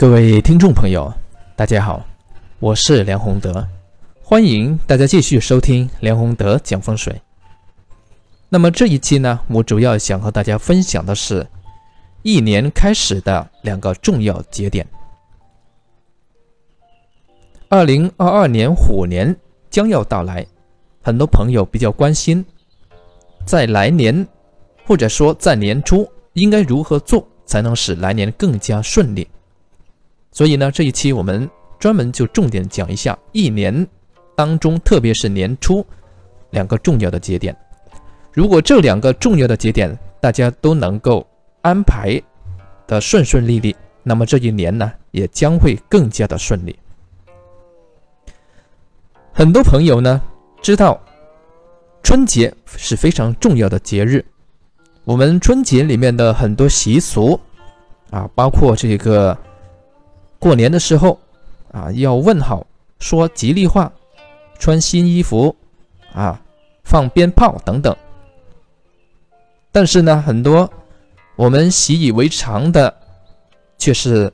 各位听众朋友，大家好，我是梁宏德，欢迎大家继续收听梁宏德讲风水。那么这一期呢，我主要想和大家分享的是一年开始的两个重要节点。二零二二年虎年将要到来，很多朋友比较关心，在来年或者说在年初应该如何做才能使来年更加顺利。所以呢，这一期我们专门就重点讲一下一年当中，特别是年初两个重要的节点。如果这两个重要的节点大家都能够安排的顺顺利利，那么这一年呢也将会更加的顺利。很多朋友呢知道春节是非常重要的节日，我们春节里面的很多习俗啊，包括这个。过年的时候，啊，要问好，说吉利话，穿新衣服，啊，放鞭炮等等。但是呢，很多我们习以为常的，却是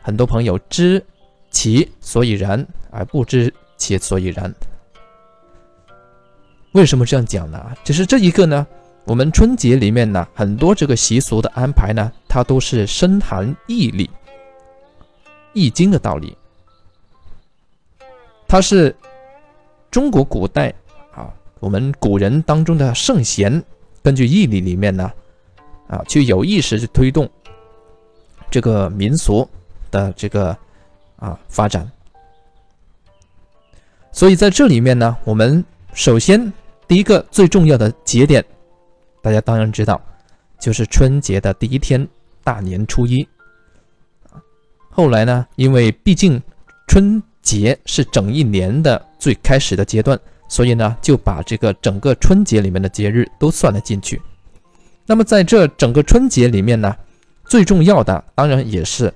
很多朋友知其所以然而不知其所以然。为什么这样讲呢？只是这一个呢，我们春节里面呢，很多这个习俗的安排呢，它都是深含义理。易经的道理，它是中国古代啊，我们古人当中的圣贤根据义理里面呢，啊，去有意识去推动这个民俗的这个啊发展。所以在这里面呢，我们首先第一个最重要的节点，大家当然知道，就是春节的第一天，大年初一。后来呢，因为毕竟春节是整一年的最开始的阶段，所以呢就把这个整个春节里面的节日都算了进去。那么在这整个春节里面呢，最重要的当然也是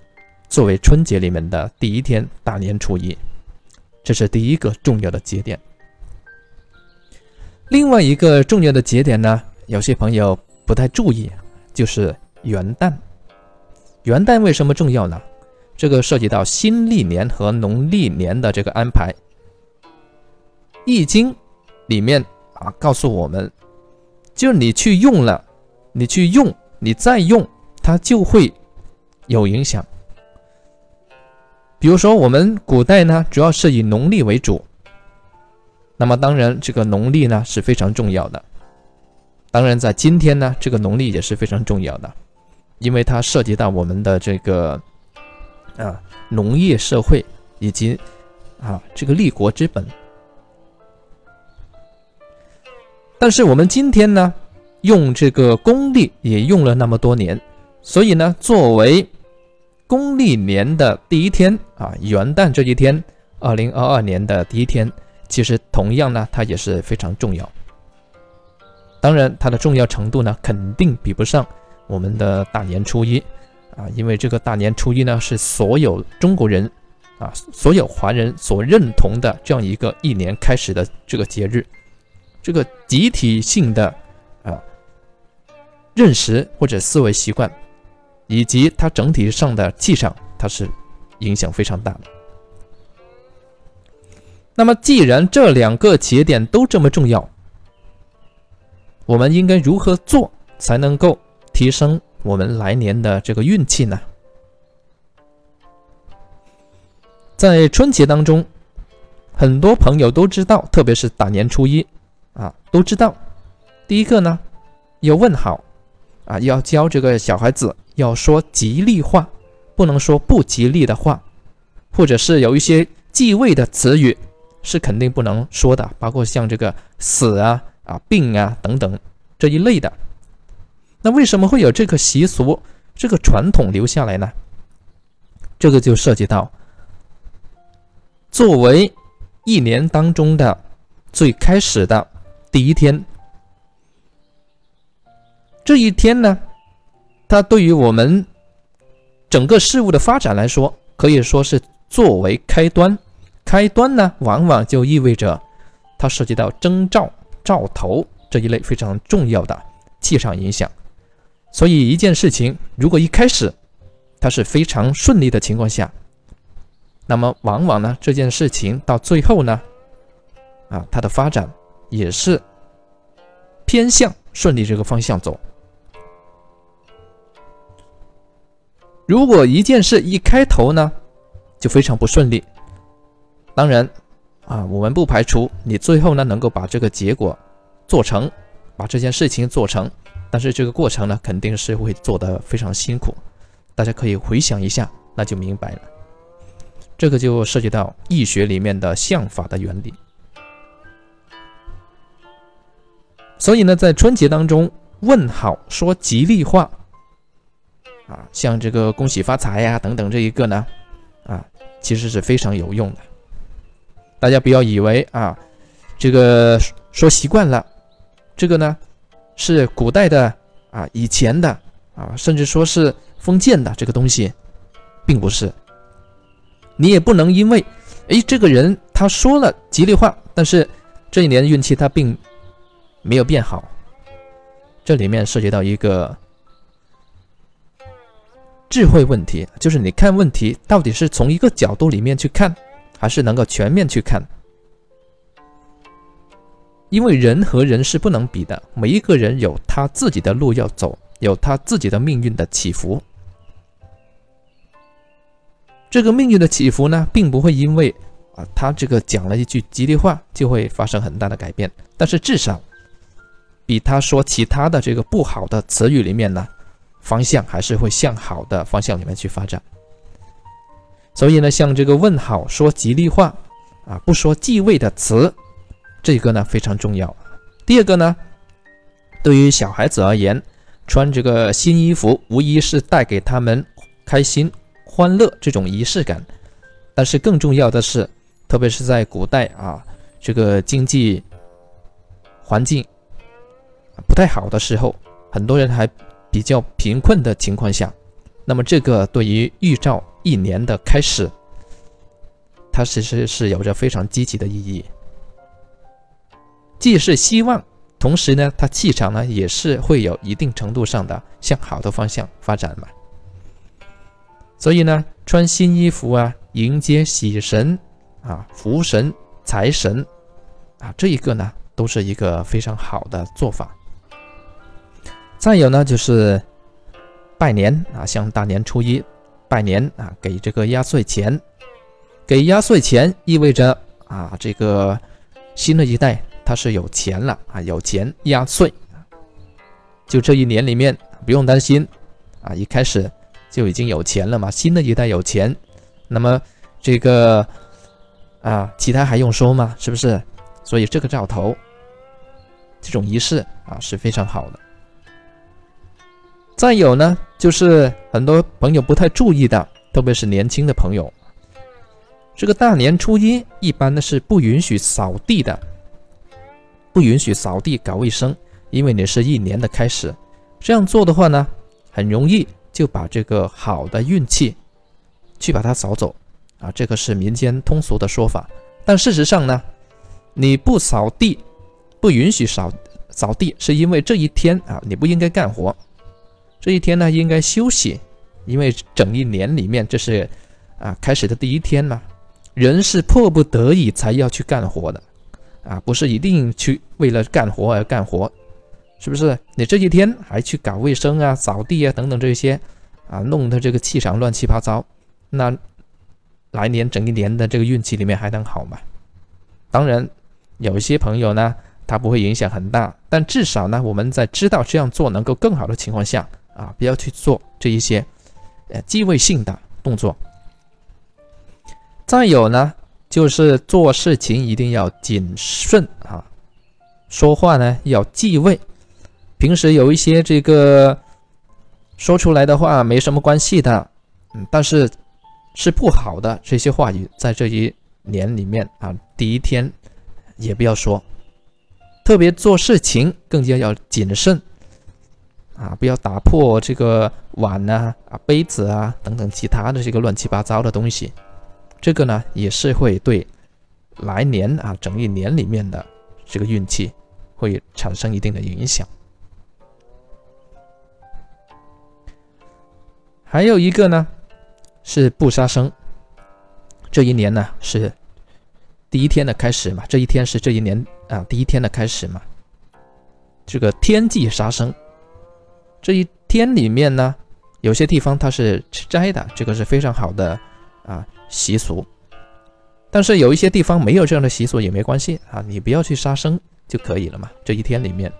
作为春节里面的第一天大年初一，这是第一个重要的节点。另外一个重要的节点呢，有些朋友不太注意，就是元旦。元旦为什么重要呢？这个涉及到新历年和农历年的这个安排，《易经》里面啊告诉我们，就你去用了，你去用，你再用，它就会有影响。比如说，我们古代呢，主要是以农历为主，那么当然这个农历呢是非常重要的。当然，在今天呢，这个农历也是非常重要的，因为它涉及到我们的这个。啊，农业社会以及啊这个立国之本。但是我们今天呢，用这个公历也用了那么多年，所以呢，作为公历年的第一天啊，元旦这一天，二零二二年的第一天，其实同样呢，它也是非常重要。当然，它的重要程度呢，肯定比不上我们的大年初一。啊，因为这个大年初一呢，是所有中国人啊，所有华人所认同的这样一个一年开始的这个节日，这个集体性的啊认识或者思维习惯，以及它整体上的气场，它是影响非常大的。那么，既然这两个节点都这么重要，我们应该如何做才能够提升？我们来年的这个运气呢，在春节当中，很多朋友都知道，特别是大年初一啊，都知道。第一个呢，要问好啊，要教这个小孩子要说吉利话，不能说不吉利的话，或者是有一些忌讳的词语是肯定不能说的，包括像这个死啊、啊病啊等等这一类的。那为什么会有这个习俗、这个传统留下来呢？这个就涉及到，作为一年当中的最开始的第一天，这一天呢，它对于我们整个事物的发展来说，可以说是作为开端。开端呢，往往就意味着它涉及到征兆、兆头这一类非常重要的气场影响。所以一件事情，如果一开始它是非常顺利的情况下，那么往往呢这件事情到最后呢，啊，它的发展也是偏向顺利这个方向走。如果一件事一开头呢，就非常不顺利，当然，啊，我们不排除你最后呢能够把这个结果做成，把这件事情做成，但是这个过程呢肯定是会做得非常辛苦。大家可以回想一下，那就明白了。这个就涉及到易学里面的相法的原理。所以呢，在春节当中问好说吉利话。啊，像这个恭喜发财呀等等这一个呢，啊，其实是非常有用的。大家不要以为啊，这个说习惯了，这个呢是古代的啊，以前的啊，甚至说是封建的这个东西，并不是。你也不能因为，哎，这个人他说了吉利话，但是这一年运气他并没有变好。这里面涉及到一个。智慧问题就是你看问题到底是从一个角度里面去看，还是能够全面去看？因为人和人是不能比的，每一个人有他自己的路要走，有他自己的命运的起伏。这个命运的起伏呢，并不会因为啊他这个讲了一句吉利话就会发生很大的改变，但是至少比他说其他的这个不好的词语里面呢。方向还是会向好的方向里面去发展，所以呢，像这个问好说吉利话啊，不说忌讳的词，这个呢非常重要。第二个呢，对于小孩子而言，穿这个新衣服无疑是带给他们开心、欢乐这种仪式感，但是更重要的是，特别是在古代啊，这个经济环境不太好的时候，很多人还。比较贫困的情况下，那么这个对于预兆一年的开始，它其实是有着非常积极的意义，既是希望，同时呢，它气场呢也是会有一定程度上的向好的方向发展嘛。所以呢，穿新衣服啊，迎接喜神啊、福神、财神啊，这一个呢，都是一个非常好的做法。再有呢，就是拜年啊，像大年初一拜年啊，给这个压岁钱，给压岁钱意味着啊，这个新的一代他是有钱了啊，有钱压岁，就这一年里面不用担心啊，一开始就已经有钱了嘛，新的一代有钱，那么这个啊，其他还用说吗？是不是？所以这个兆头，这种仪式啊是非常好的。再有呢，就是很多朋友不太注意的，特别是年轻的朋友，这个大年初一一般呢是不允许扫地的，不允许扫地搞卫生，因为你是一年的开始，这样做的话呢，很容易就把这个好的运气去把它扫走啊，这个是民间通俗的说法。但事实上呢，你不扫地，不允许扫扫地，是因为这一天啊，你不应该干活。这一天呢，应该休息，因为整一年里面这是啊开始的第一天嘛。人是迫不得已才要去干活的，啊，不是一定去为了干活而干活，是不是？你这几天还去搞卫生啊、扫地啊等等这些，啊，弄得这个气场乱七八糟，那来年整一年的这个运气里面还能好吗？当然，有一些朋友呢，他不会影响很大，但至少呢，我们在知道这样做能够更好的情况下。啊，不要去做这一些，呃，忌讳性的动作。再有呢，就是做事情一定要谨慎啊，说话呢要忌讳。平时有一些这个说出来的话没什么关系的，嗯，但是是不好的这些话语，在这一年里面啊，第一天也不要说。特别做事情更加要谨慎。啊，不要打破这个碗呐、啊杯子啊等等其他的这个乱七八糟的东西，这个呢也是会对来年啊整一年里面的这个运气会产生一定的影响。还有一个呢是不杀生，这一年呢是第一天的开始嘛，这一天是这一年啊第一天的开始嘛。这个天忌杀生，这一天里面呢，有些地方它是吃斋的，这个是非常好的啊习俗。但是有一些地方没有这样的习俗也没关系啊，你不要去杀生就可以了嘛。这一天里面，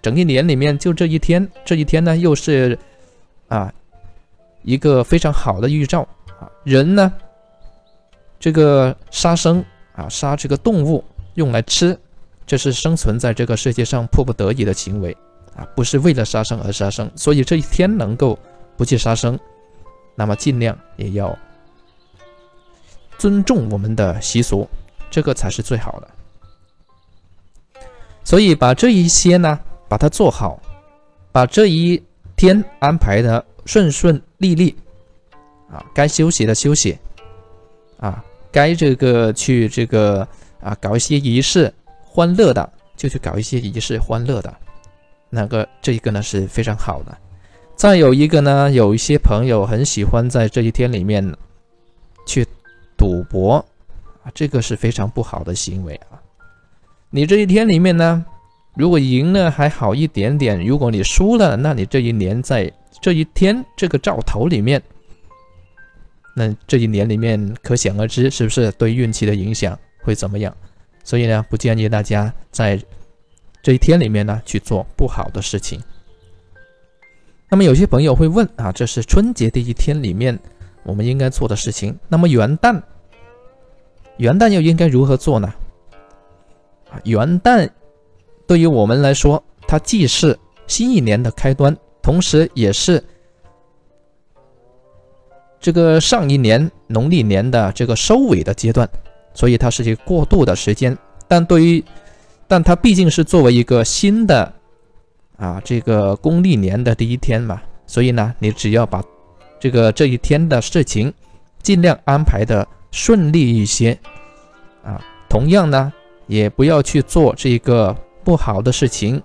整一年里面就这一天，这一天呢又是啊一个非常好的预兆啊。人呢，这个杀生啊，杀这个动物用来吃，这是生存在这个世界上迫不得已的行为啊，不是为了杀生而杀生。所以这一天能够不去杀生，那么尽量也要。尊重我们的习俗，这个才是最好的。所以把这一些呢，把它做好，把这一天安排的顺顺利利，啊，该休息的休息，啊，该这个去这个啊搞一些仪式欢乐的，就去搞一些仪式欢乐的，那个这一个呢是非常好的。再有一个呢，有一些朋友很喜欢在这一天里面去。赌博啊，这个是非常不好的行为啊！你这一天里面呢，如果赢了还好一点点；如果你输了，那你这一年在这一天这个兆头里面，那这一年里面可想而知，是不是对运气的影响会怎么样？所以呢，不建议大家在这一天里面呢去做不好的事情。那么有些朋友会问啊，这是春节的一天里面我们应该做的事情，那么元旦？元旦又应该如何做呢？元旦对于我们来说，它既是新一年的开端，同时也是这个上一年农历年的这个收尾的阶段，所以它是一个过渡的时间。但对于，但它毕竟是作为一个新的啊这个公历年的第一天嘛，所以呢，你只要把这个这一天的事情尽量安排的。顺利一些，啊，同样呢，也不要去做这个不好的事情，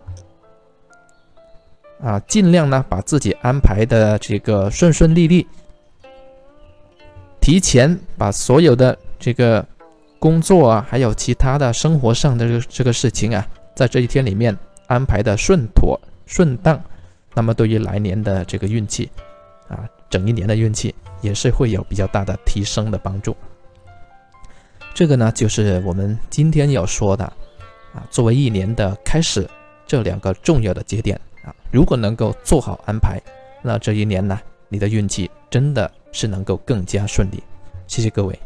啊，尽量呢把自己安排的这个顺顺利利，提前把所有的这个工作啊，还有其他的生活上的这个事情啊，在这一天里面安排的顺妥顺当，那么对于来年的这个运气，啊，整一年的运气也是会有比较大的提升的帮助。这个呢，就是我们今天要说的，啊，作为一年的开始，这两个重要的节点啊，如果能够做好安排，那这一年呢，你的运气真的是能够更加顺利。谢谢各位。